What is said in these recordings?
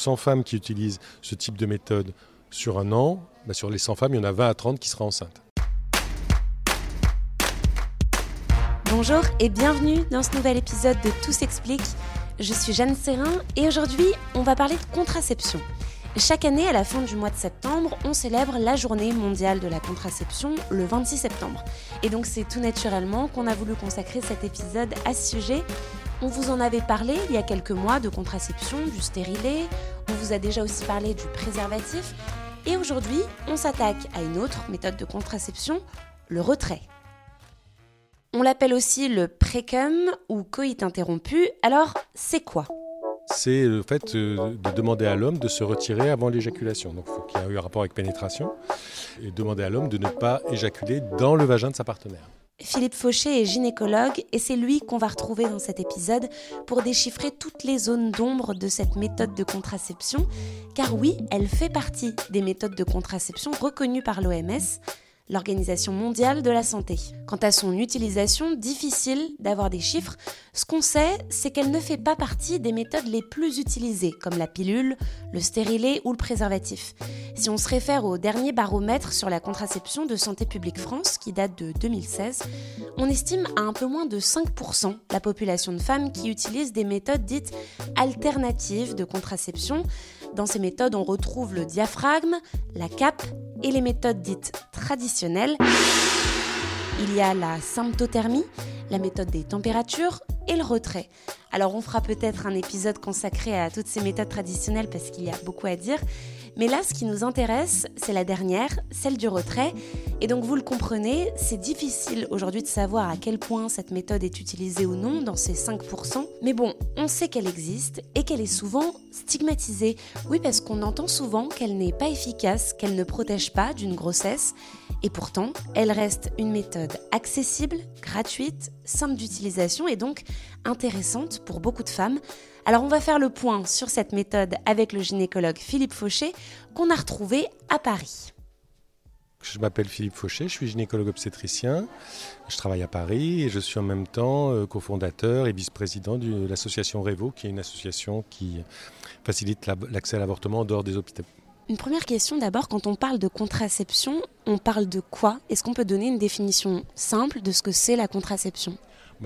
100 femmes qui utilisent ce type de méthode sur un an, bah, sur les 100 femmes, il y en a 20 à 30 qui seraient enceintes. Bonjour et bienvenue dans ce nouvel épisode de Tout s'explique. Je suis Jeanne Serrin et aujourd'hui on va parler de contraception. Chaque année, à la fin du mois de septembre, on célèbre la journée mondiale de la contraception le 26 septembre. Et donc c'est tout naturellement qu'on a voulu consacrer cet épisode à ce sujet. On vous en avait parlé il y a quelques mois de contraception, du stérilet, on vous a déjà aussi parlé du préservatif. Et aujourd'hui, on s'attaque à une autre méthode de contraception, le retrait. On l'appelle aussi le précum ou coït interrompu. Alors, c'est quoi? C'est le fait euh, de demander à l'homme de se retirer avant l'éjaculation. Donc il faut qu'il y ait eu un rapport avec pénétration et demander à l'homme de ne pas éjaculer dans le vagin de sa partenaire. Philippe Fauché est gynécologue et c'est lui qu'on va retrouver dans cet épisode pour déchiffrer toutes les zones d'ombre de cette méthode de contraception. Car oui, elle fait partie des méthodes de contraception reconnues par l'OMS l'Organisation mondiale de la santé. Quant à son utilisation, difficile d'avoir des chiffres. Ce qu'on sait, c'est qu'elle ne fait pas partie des méthodes les plus utilisées, comme la pilule, le stérilet ou le préservatif. Si on se réfère au dernier baromètre sur la contraception de Santé publique France, qui date de 2016, on estime à un peu moins de 5% la population de femmes qui utilisent des méthodes dites alternatives de contraception. Dans ces méthodes, on retrouve le diaphragme, la cape et les méthodes dites traditionnelles. Il y a la symptothermie, la méthode des températures et le retrait. Alors on fera peut-être un épisode consacré à toutes ces méthodes traditionnelles parce qu'il y a beaucoup à dire. Mais là, ce qui nous intéresse, c'est la dernière, celle du retrait. Et donc, vous le comprenez, c'est difficile aujourd'hui de savoir à quel point cette méthode est utilisée ou non dans ces 5%. Mais bon, on sait qu'elle existe et qu'elle est souvent stigmatisée. Oui, parce qu'on entend souvent qu'elle n'est pas efficace, qu'elle ne protège pas d'une grossesse. Et pourtant, elle reste une méthode accessible, gratuite, simple d'utilisation et donc intéressante pour beaucoup de femmes. Alors on va faire le point sur cette méthode avec le gynécologue Philippe Fauché qu'on a retrouvé à Paris. Je m'appelle Philippe Fauché, je suis gynécologue obstétricien, je travaille à Paris et je suis en même temps euh, cofondateur et vice-président de l'association Revo, qui est une association qui facilite l'accès à l'avortement en dehors des hôpitaux. Une première question d'abord, quand on parle de contraception, on parle de quoi? Est-ce qu'on peut donner une définition simple de ce que c'est la contraception?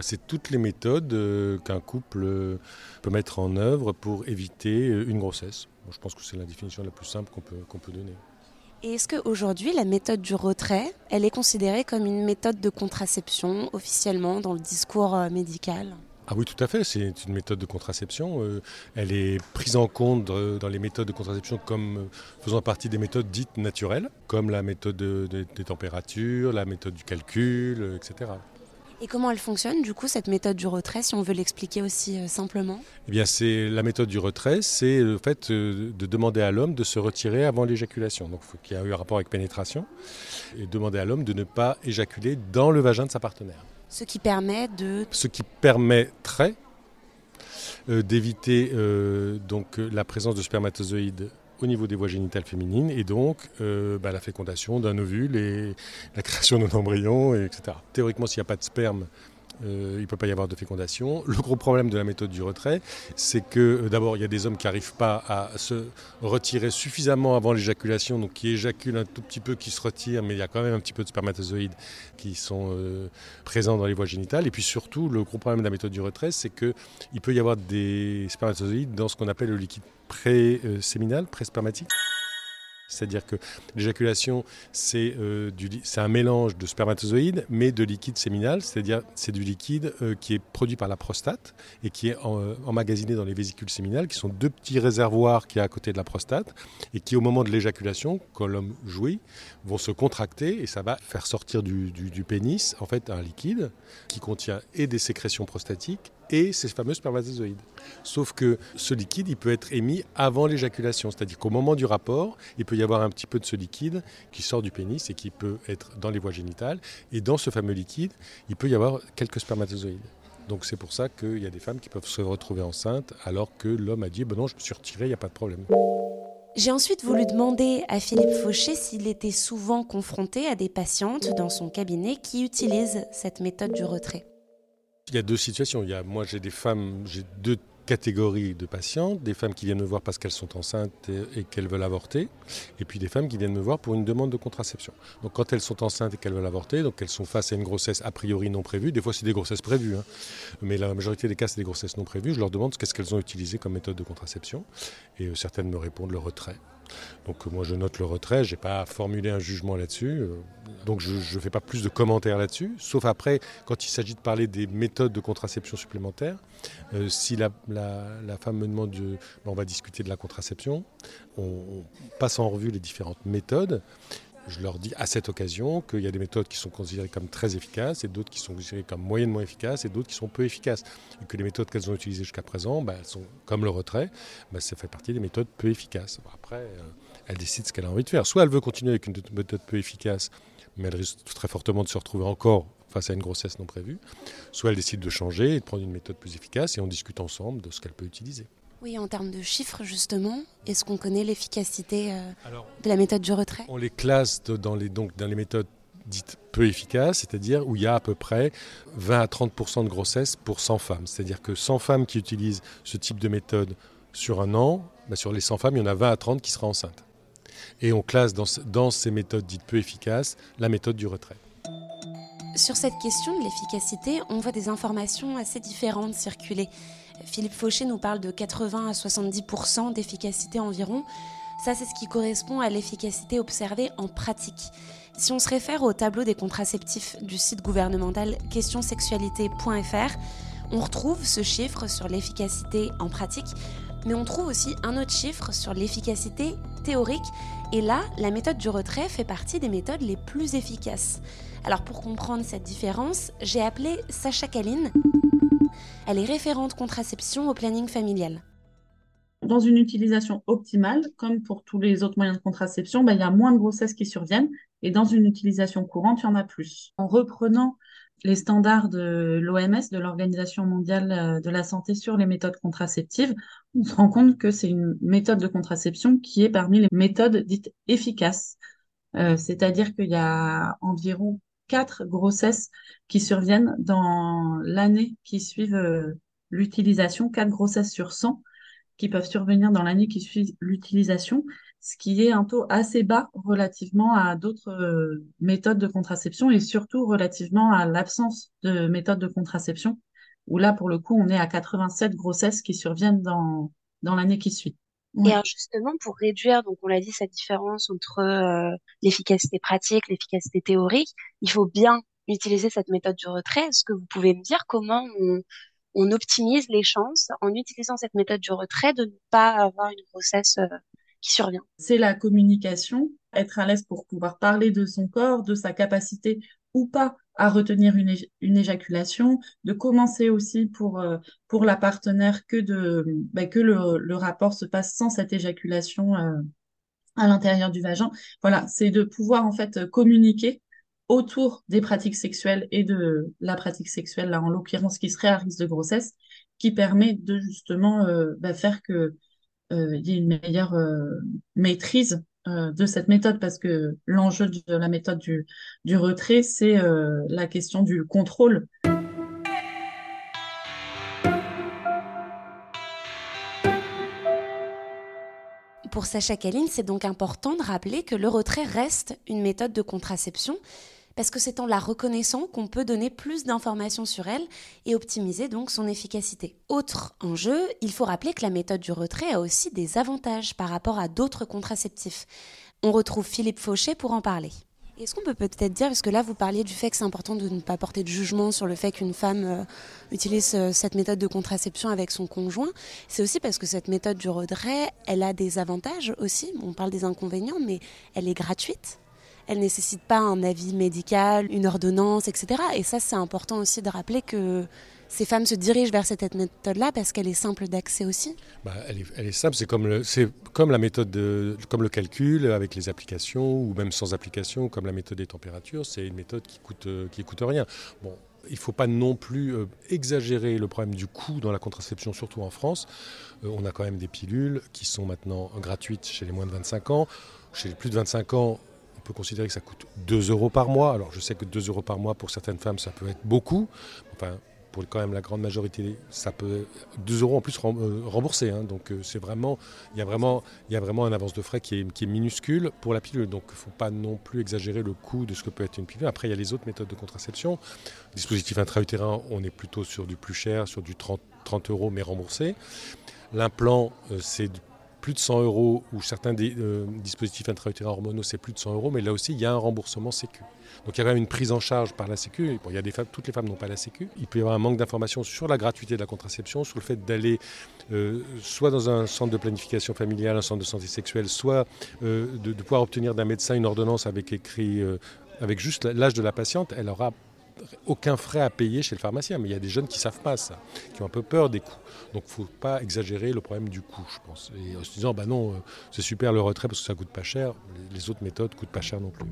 C'est toutes les méthodes euh, qu'un couple euh, peut mettre en œuvre pour éviter euh, une grossesse. je pense que c'est la définition la plus simple qu'on peut, qu'on peut donner. Et est-ce qu'aujourd'hui, la méthode du retrait, elle est considérée comme une méthode de contraception officiellement dans le discours médical? Ah oui, tout à fait. C'est une méthode de contraception. elle est prise en compte dans les méthodes de contraception comme faisant partie des méthodes dites naturelles, comme la méthode des températures, la méthode du calcul, etc. Et comment elle fonctionne, du coup, cette méthode du retrait, si on veut l'expliquer aussi euh, simplement? Eh bien, c'est la méthode du retrait, c'est le fait euh, de demander à l'homme de se retirer avant l'éjaculation. Donc, il faut qu'il y ait eu un rapport avec pénétration et demander à l'homme de ne pas éjaculer dans le vagin de sa partenaire. Ce qui permet de. Ce qui permettrait euh, d'éviter donc la présence de spermatozoïdes au niveau des voies génitales féminines et donc euh, bah, la fécondation d'un ovule et la création d'un embryon, etc. Théoriquement, s'il n'y a pas de sperme, euh, il ne peut pas y avoir de fécondation. Le gros problème de la méthode du retrait, c'est que euh, d'abord, il y a des hommes qui n'arrivent pas à se retirer suffisamment avant l'éjaculation, donc qui éjaculent un tout petit peu, qui se retirent, mais il y a quand même un petit peu de spermatozoïdes qui sont présents dans les voies génitales. Et puis surtout, le gros problème de la méthode du retrait, c'est qu'il peut y avoir des spermatozoïdes dans ce qu'on appelle le liquide pré-séminal, pré-spermatique. C'est-à-dire que l'éjaculation, euh, c'est un mélange de spermatozoïdes, mais de liquide séminal, c'est-à-dire c'est du liquide euh, qui est produit par la prostate et qui est euh, emmagasiné dans les vésicules séminales, qui sont deux petits réservoirs qui sont à côté de la prostate, et qui au moment de l'éjaculation, quand l'homme jouit, vont se contracter et ça va faire sortir du, du pénis en fait un liquide qui contient et des sécrétions prostatiques et ces fameux spermatozoïdes. Sauf que ce liquide, il peut être émis avant l'éjaculation, c'est-à-dire qu'au moment du rapport, il peut y avoir un petit peu de ce liquide qui sort du pénis et qui peut être dans les voies génitales. Et dans ce fameux liquide, il peut y avoir quelques spermatozoïdes. Donc c'est pour ça qu'il y a des femmes qui peuvent se retrouver enceintes alors que l'homme a dit ben non, je me suis retiré, il n'y a pas de problème. J'ai ensuite voulu demander à Philippe Fauché s'il était souvent confronté à des patientes dans son cabinet qui utilisent cette méthode du retrait. Il y a deux situations. Moi, j'ai des femmes, j'ai deux catégories de patientes, des femmes qui viennent me voir parce qu'elles sont enceintes et, qu'elles veulent avorter, et puis des femmes qui viennent me voir pour une demande de contraception. Donc quand elles sont enceintes et qu'elles veulent avorter, donc elles sont face à une grossesse a priori non prévue, des fois c'est des grossesses prévues, hein. mais la majorité des cas c'est des grossesses non prévues, je leur demande qu'est-ce qu'elles ont utilisé comme méthode de contraception, et euh, certaines me répondent le retrait. Donc moi je note le retrait, je n'ai pas formulé un jugement là-dessus, euh, donc je ne fais pas plus de commentaires là-dessus, sauf après quand il s'agit de parler des méthodes de contraception supplémentaires. Euh, si la, femme me demande, ben, on va discuter de la contraception, on, passe en revue les différentes méthodes. Je leur dis à cette occasion qu'il y a des méthodes qui sont considérées comme très efficaces et d'autres qui sont considérées comme moyennement efficaces et d'autres qui sont peu efficaces. Et que les méthodes qu'elles ont utilisées jusqu'à présent, ben, sont, comme le retrait, ben, ça fait partie des méthodes peu efficaces. après, euh, elle décide ce qu'elle a envie de faire. Soit elle veut continuer avec une méthode peu efficace, mais elle risque très fortement de se retrouver encore face à une grossesse non prévue, soit elle décide de changer et de prendre une méthode plus efficace et on discute ensemble de ce qu'elle peut utiliser. Oui, en termes de chiffres justement, est-ce qu'on connaît l'efficacité euh, de la méthode du retrait? On les classe dans les, donc, dans les méthodes dites peu efficaces, c'est-à-dire où il y a à peu près 20 à 30% de grossesse pour 100 femmes. C'est-à-dire que 100 femmes qui utilisent ce type de méthode sur un an, bah, sur les 100 femmes, il y en a 20 à 30 qui seraient enceintes. Et on classe dans, dans ces méthodes dites peu efficaces la méthode du retrait. Sur cette question de l'efficacité, on voit des informations assez différentes circuler. Philippe Fauché nous parle de 80 à 70% d'efficacité environ. Ça, c'est ce qui correspond à l'efficacité observée en pratique. Si on se réfère au tableau des contraceptifs du site gouvernemental questionsexualité.fr, on retrouve ce chiffre sur l'efficacité en pratique, mais on trouve aussi un autre chiffre sur l'efficacité théorique. Et là, la méthode du retrait fait partie des méthodes les plus efficaces. Alors pour comprendre cette différence, j'ai appelé Sacha Kaline. Elle est référente contraception au planning familial. Dans une utilisation optimale, comme pour tous les autres moyens de contraception, bah, il y a moins de grossesses qui surviennent et dans une utilisation courante, il y en a plus. En reprenant les standards de l'OMS, de l'Organisation mondiale euh, de la santé sur les méthodes contraceptives, on se rend compte que c'est une méthode de contraception qui est parmi les méthodes dites efficaces. Euh, c'est-à-dire qu'il y a environ quatre grossesses qui surviennent dans l'année qui suivent euh, l'utilisation, quatre grossesses sur 100 qui peuvent survenir dans l'année qui suit l'utilisation, ce qui est un taux assez bas relativement à d'autres euh, méthodes de contraception et surtout relativement à l'absence de méthodes de contraception, où là, pour le coup, on est à 87 grossesses qui surviennent dans, dans l'année qui suit. Et alors justement, pour réduire, donc on l'a dit, cette différence entre euh, l'efficacité pratique, l'efficacité théorique, il faut bien utiliser cette méthode du retrait. Est-ce que vous pouvez me dire comment on, on, optimise les chances en utilisant cette méthode du retrait de ne pas avoir une grossesse euh, qui survient? C'est la communication, être à l'aise pour pouvoir parler de son corps, de sa capacité ou pas à retenir une, une, éjaculation, de commencer aussi pour, euh, pour la partenaire que, de, bah, que le, rapport se passe sans cette éjaculation euh, à l'intérieur du vagin. Voilà, c'est de pouvoir en fait communiquer autour des pratiques sexuelles et de la pratique sexuelle, là en l'occurrence qui serait à risque de grossesse, qui permet de justement euh, bah, faire que il y ait une meilleure maîtrise euh, de cette méthode parce que l'enjeu de la méthode du, retrait, c'est euh, la question du contrôle. Pour Sacha Kaline, c'est donc important de rappeler que le retrait reste une méthode de contraception parce que c'est en la reconnaissant qu'on peut donner plus d'informations sur elle et optimiser donc son efficacité. Autre enjeu, il faut rappeler que la méthode du retrait a aussi des avantages par rapport à d'autres contraceptifs. On retrouve Philippe Fauché pour en parler. Est-ce qu'on peut peut-être dire, parce que là vous parliez du fait que c'est important de ne pas porter de jugement sur le fait qu'une femme euh, utilise euh, cette méthode de contraception avec son conjoint, c'est aussi parce que cette méthode du retrait, elle a des avantages aussi. On parle des inconvénients, mais elle est gratuite elle nécessite pas un avis médical, une ordonnance, etc. Et ça, c'est important aussi de rappeler que ces femmes se dirigent vers cette méthode-là parce qu'elle est simple d'accès aussi bah, elle, est, simple, c'est comme, le, comme la méthode, de, comme le calcul avec les applications ou même sans application, comme la méthode des températures, c'est une méthode qui coûte, qui coûte rien. Bon, il ne faut pas non plus euh, exagérer le problème du coût dans la contraception, surtout en France. Euh, on a quand même des pilules qui sont maintenant gratuites chez les moins de 25 ans. Chez les plus de 25 ans, peut considérer que ça coûte 2 euros par mois. Alors je sais que 2 euros par mois pour certaines femmes, ça peut être beaucoup. Enfin, pour quand même la grande majorité, ça peut 2 euros en plus euh, remboursés. Hein. donc euh, c'est vraiment, il y a vraiment, il y a vraiment un avance de frais qui est, qui est minuscule pour la pilule. Donc faut pas non plus exagérer le coût de ce que peut être une pilule. Après il y a les autres méthodes de contraception. Dispositif intra-utérin, on est plutôt sur du plus cher, sur du 30, 30 euros mais remboursé. L'implant, euh, c'est plus de 100 euros, ou certains dispositifs intra-utérins hormonaux, c'est plus de 100 euros, mais là aussi, il y a un remboursement Sécu. Donc il y a quand même une prise en charge par la Sécu. il y a des femmes, toutes les femmes n'ont pas la Sécu. Il peut y avoir un manque d'informations sur la gratuité de la contraception, sur le fait d'aller euh, soit dans un centre de planification familiale, un centre de santé sexuelle, soit euh, de, pouvoir obtenir d'un médecin une ordonnance avec écrit, euh, avec juste l'âge de la patiente. Elle aura aucun frais à payer chez le pharmacien. Mais il y a des jeunes qui ne savent pas ça, qui ont un peu peur des coûts. Donc il ne faut pas exagérer le problème du coût, je pense. Et en se disant, bah non, c'est super le retrait parce que ça coûte pas cher. Les autres méthodes ne coûtent pas cher non plus.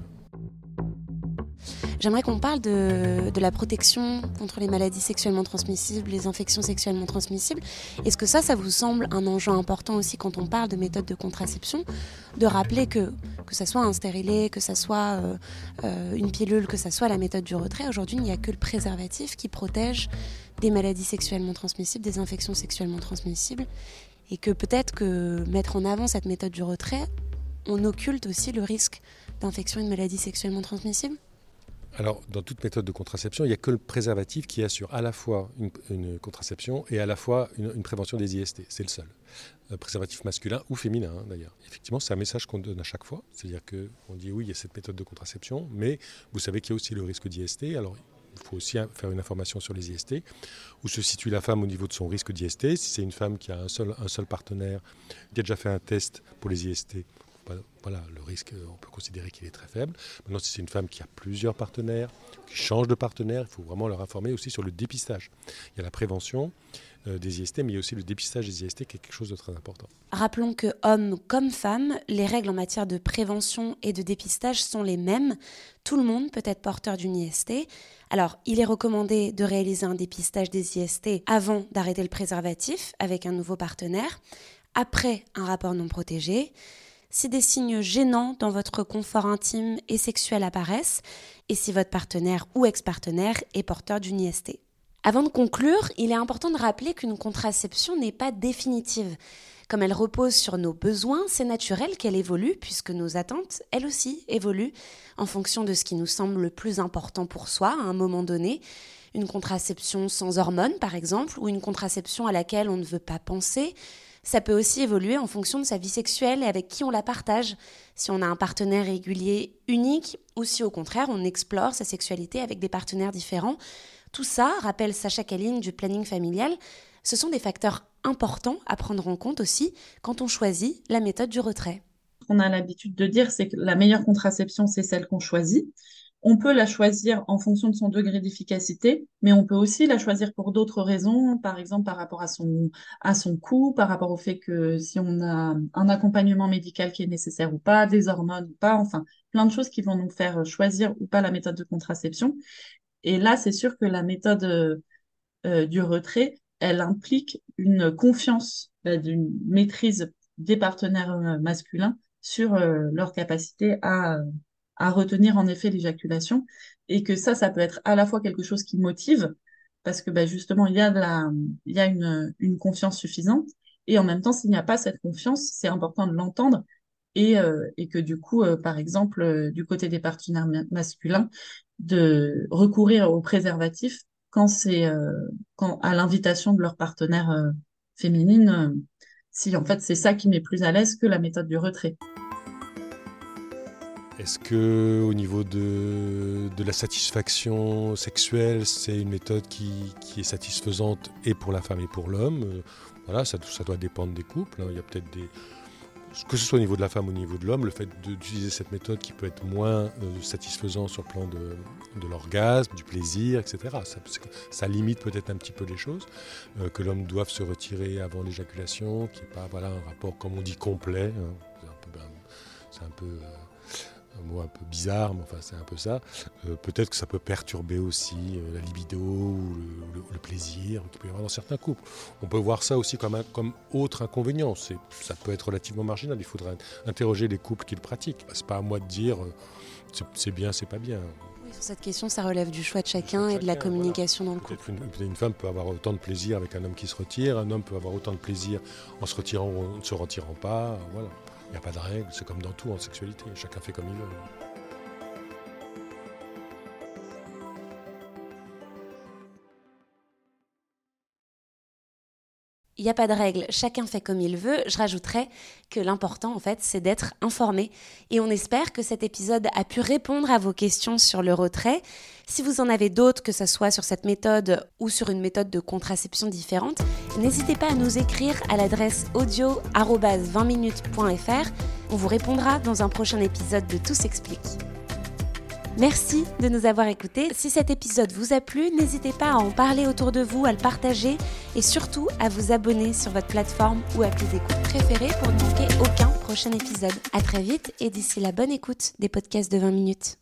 J'aimerais qu'on parle de, la protection contre les maladies sexuellement transmissibles, les infections sexuellement transmissibles. Est-ce que ça, ça vous semble un enjeu important aussi quand on parle de méthodes de contraception De rappeler que, que ça soit un stérilet, que ça soit euh, euh, une pilule, que ça soit la méthode du retrait, aujourd'hui, il n'y a que le préservatif qui protège des maladies sexuellement transmissibles, des infections sexuellement transmissibles. Et que peut-être que mettre en avant cette méthode du retrait, on occulte aussi le risque d'infection et de maladies sexuellement transmissibles? Alors, dans toute méthode de contraception, il n'y a que le préservatif qui assure à la fois une, contraception et à la fois une, prévention des IST. C'est le seul. Un préservatif masculin ou féminin, hein, d'ailleurs. Effectivement, c'est un message qu'on donne à chaque fois. C'est-à-dire qu'on dit oui, il y a cette méthode de contraception, mais vous savez qu'il y a aussi le risque d'IST. Alors, il faut aussi faire une information sur les IST, où se situe la femme au niveau de son risque d'IST. Si c'est une femme qui a un seul, un seul partenaire, qui a déjà fait un test pour les IST, voilà, le risque, on peut considérer qu'il est très faible. Maintenant, si c'est une femme qui a plusieurs partenaires, qui change de partenaire, il faut vraiment leur informer aussi sur le dépistage. Il y a la prévention euh, des IST, mais il y a aussi le dépistage des IST qui est quelque chose de très important. Rappelons que, hommes comme femmes, les règles en matière de prévention et de dépistage sont les mêmes. Tout le monde peut être porteur d'une IST. Alors, il est recommandé de réaliser un dépistage des IST avant d'arrêter le préservatif avec un nouveau partenaire, après un rapport non protégé si des signes gênants dans votre confort intime et sexuel apparaissent, et si votre partenaire ou ex-partenaire est porteur d'une IST. Avant de conclure, il est important de rappeler qu'une contraception n'est pas définitive. Comme elle repose sur nos besoins, c'est naturel qu'elle évolue puisque nos attentes, elles aussi, évoluent en fonction de ce qui nous semble le plus important pour soi à un moment donné. Une contraception sans hormones, par exemple, ou une contraception à laquelle on ne veut pas penser, ça peut aussi évoluer en fonction de sa vie sexuelle et avec qui on la partage, si on a un partenaire régulier unique ou si au contraire on explore sa sexualité avec des partenaires différents. Tout ça, rappelle Sacha Kaline du planning familial, ce sont des facteurs importants à prendre en compte aussi quand on choisit la méthode du retrait. Ce qu'on a l'habitude de dire, c'est que la meilleure contraception, c'est celle qu'on choisit. On peut la choisir en fonction de son degré d'efficacité, mais on peut aussi la choisir pour d'autres raisons, par exemple par rapport à son, à son coût, par rapport au fait que si on a un accompagnement médical qui est nécessaire ou pas, des hormones ou pas, enfin, plein de choses qui vont nous faire choisir ou pas la méthode de contraception. Et là, c'est sûr que la méthode euh, du retrait, elle implique une confiance, euh, d'une maîtrise des partenaires euh, masculins sur leur capacité à à retenir en effet l'éjaculation et que ça, ça peut être à la fois quelque chose qui motive parce que bah, justement, il y a, de la, il y a une, une confiance suffisante et en même temps, s'il n'y a pas cette confiance, c'est important de l'entendre et, euh, et que du coup, euh, par exemple, euh, du côté des partenaires masculins, de recourir au préservatif quand c'est à l'invitation de leur partenaire féminine, si en fait c'est ça qui met plus à l'aise que la méthode du retrait. Est-ce que au niveau de, la satisfaction sexuelle, c'est une méthode qui, est satisfaisante et pour la femme et pour l'homme? Voilà, ça, doit dépendre des couples. Hein. Il y a peut-être des, que ce soit au niveau de la femme ou au niveau de l'homme, le fait d'utiliser cette méthode qui peut être moins euh, satisfaisant sur le plan de, l'orgasme, du plaisir, etc. Ça, limite peut-être un petit peu les choses, euh, que l'homme doive se retirer avant l'éjaculation, qui n'est pas voilà, un rapport, comme on dit, complet. Hein. C'est un peu... Ben, un mot un peu bizarre, mais enfin c'est un peu ça. Euh, peut-être que ça peut perturber aussi euh, la libido ou le, plaisir qu'il peut y avoir dans certains couples. On peut voir ça aussi comme, un, comme autre inconvénient. Ça peut être relativement marginal. Il faudrait interroger les couples qui le pratiquent. C'est pas à moi de dire euh, c'est bien, c'est pas bien. Oui, sur cette question, ça relève du choix de chacun et de la communication dans le couple. Une, une, femme peut avoir autant de plaisir avec un homme qui se retire, un homme peut avoir autant de plaisir en se retirant ou en ne se retirant pas. Voilà. Il n'y a pas de règle, c'est comme dans tout en sexualité, chacun fait comme il veut. Il n'y a pas de règle, chacun fait comme il veut. Je rajouterais que l'important, en fait, c'est d'être informé. Et on espère que cet épisode a pu répondre à vos questions sur le retrait. Si vous en avez d'autres, que ce soit sur cette méthode ou sur une méthode de contraception différente, n'hésitez pas à nous écrire à l'adresse audio 20 minutes.fr. On vous répondra dans un prochain épisode de Tout s'explique. Merci de nous avoir écoutés. Si cet épisode vous a plu, n'hésitez pas à en parler autour de vous, à le partager et surtout à vous abonner sur votre plateforme ou appli d'écoute préférée pour ne manquer aucun prochain épisode. À très vite et d'ici la bonne écoute des podcasts de 20 minutes.